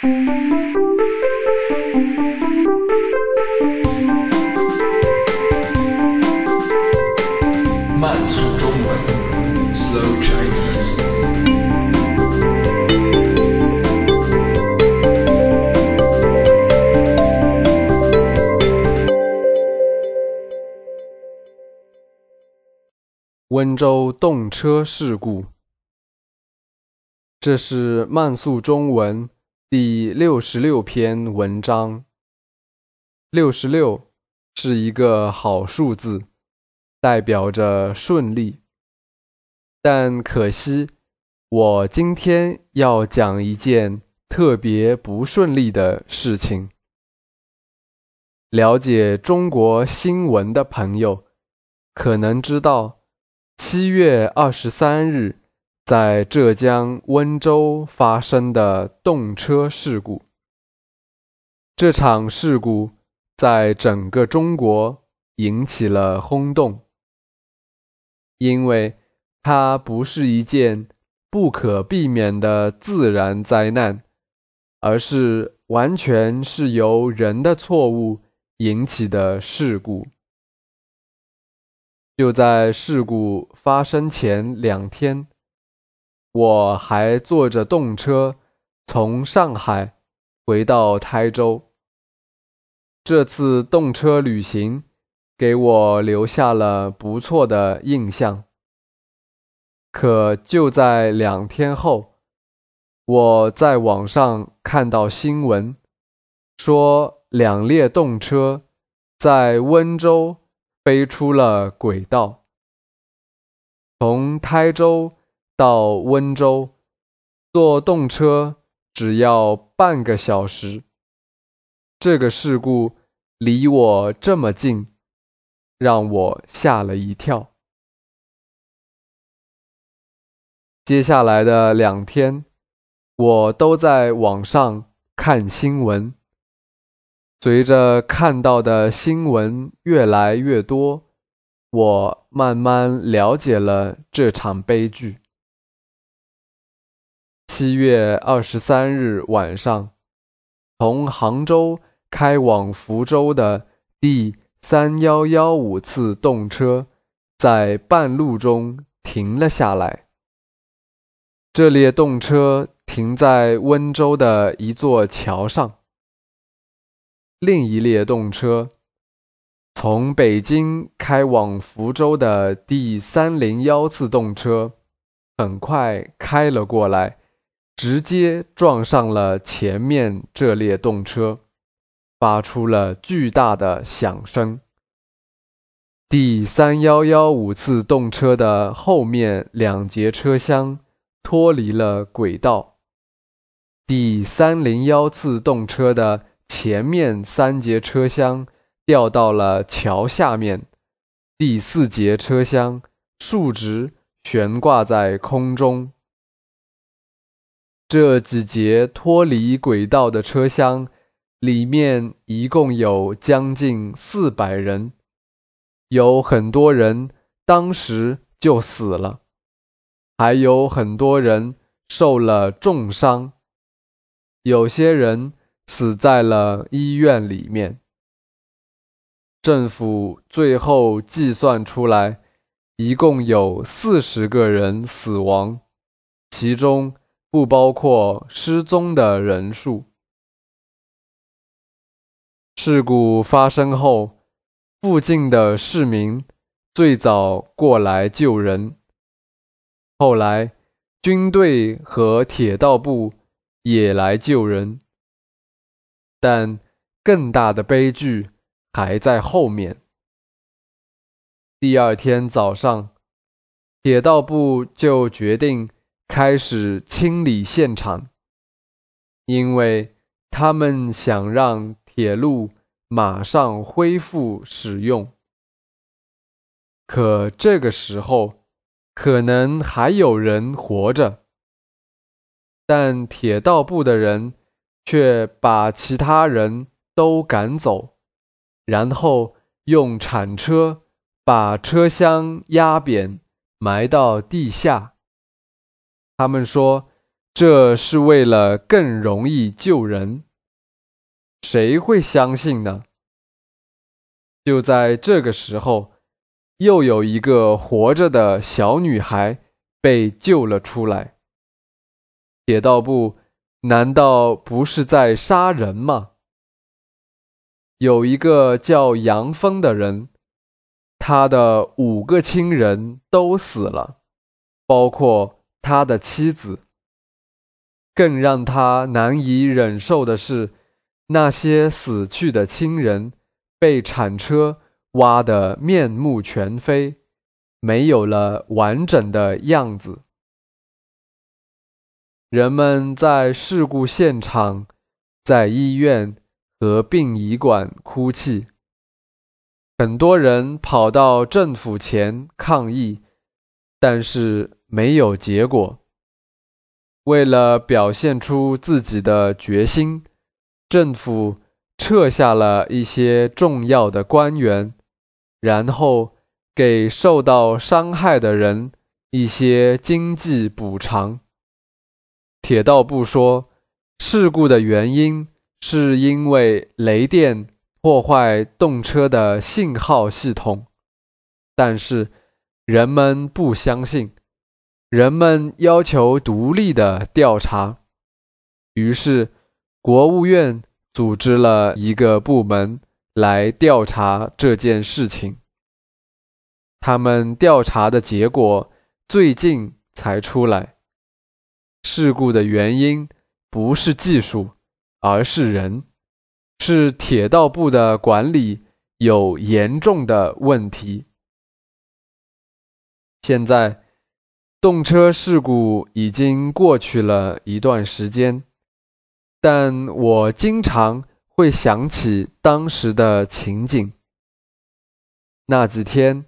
慢速中文，Slow Chinese。温州动车事故，这是慢速中文。第六十六篇文章。六十六是一个好数字，代表着顺利。但可惜，我今天要讲一件特别不顺利的事情。了解中国新闻的朋友可能知道，七月二十三日在浙江温州发生的动车事故。这场事故在整个中国引起了轰动，因为它不是一件不可避免的自然灾难，而是完全是由人的错误引起的事故。就在事故发生前两天，我还坐着动车从上海回到台州。这次动车旅行给我留下了不错的印象。可就在两天后，我在网上看到新闻，说两列动车在温州飞出了轨道，从台州到温州坐动车只要半个小时。这个事故离我这么近，让我吓了一跳。接下来的两天，我都在网上看新闻。随着看到的新闻越来越多，我慢慢了解了这场悲剧。七月二十三日晚上，从杭州开往福州的第三幺幺五次动车在半路中停了下来。这列动车停在温州的一座桥上，另一列动车从北京开往福州的第三零幺次动车很快开了过来，直接撞上了前面这列动车，发出了巨大的响声。第三幺幺五次动车的后面两节车厢。脱离了轨道，第三零幺次动车的前面三节车厢掉到了桥下面，第四节车厢竖直悬挂在空中。这几节脱离轨道的车厢里面一共有将近四百人，有很多人当时就死了。还有很多人受了重伤，有些人死在了医院里面。政府最后计算出来，一共有四十个人死亡，其中不包括失踪的人数。事故发生后，附近的市民最早过来救人。后来，军队和铁道部也来救人，但更大的悲剧还在后面。第二天早上，铁道部就决定开始清理现场，因为他们想让铁路马上恢复使用。可这个时候，可能还有人活着，但铁道部的人却把其他人都赶走，然后用铲车把车厢压扁，埋到地下。他们说，这是为了更容易救人。谁会相信呢？就在这个时候，又有一个活着的小女孩被救了出来。铁道部难道不是在杀人吗？有一个叫杨峰的人，他的五个亲人都死了，包括他的妻子。更让他难以忍受的是，那些死去的亲人被铲车挖得面目全非，没有了完整的样子。人们在事故现场、在医院和殡仪馆哭泣，很多人跑到政府前抗议，但是没有结果。为了表现出自己的决心，政府撤下了一些重要的官员，然后给受到伤害的人一些经济补偿。铁道部说，事故的原因是因为雷电破坏动车的信号系统，但是人们不相信。人们要求独立的调查，于是国务院组织了一个部门来调查这件事情。他们调查的结果最近才出来，事故的原因不是技术，而是人，是铁道部的管理有严重的问题。现在。动车事故已经过去了一段时间，但我经常会想起当时的情景。那几天，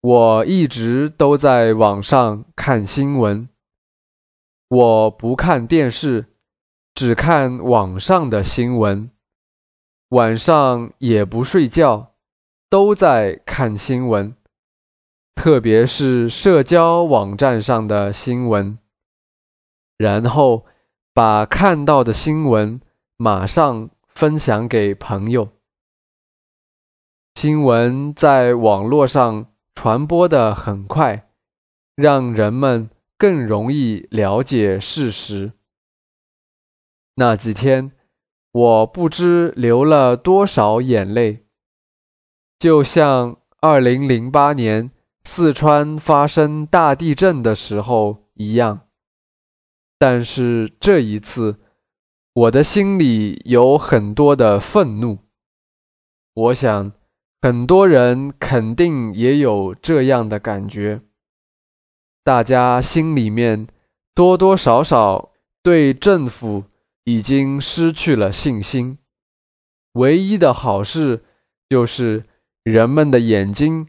我一直都在网上看新闻。我不看电视，只看网上的新闻。晚上也不睡觉，都在看新闻。特别是社交网站上的新闻，然后把看到的新闻马上分享给朋友。新闻在网络上传播的很快，让人们更容易了解事实。那几天，我不知流了多少眼泪，就像二零零八年。四川发生大地震的时候一样，但是这一次，我的心里有很多的愤怒。我想，很多人肯定也有这样的感觉。大家心里面多多少少对政府已经失去了信心。唯一的好事就是人们的眼睛。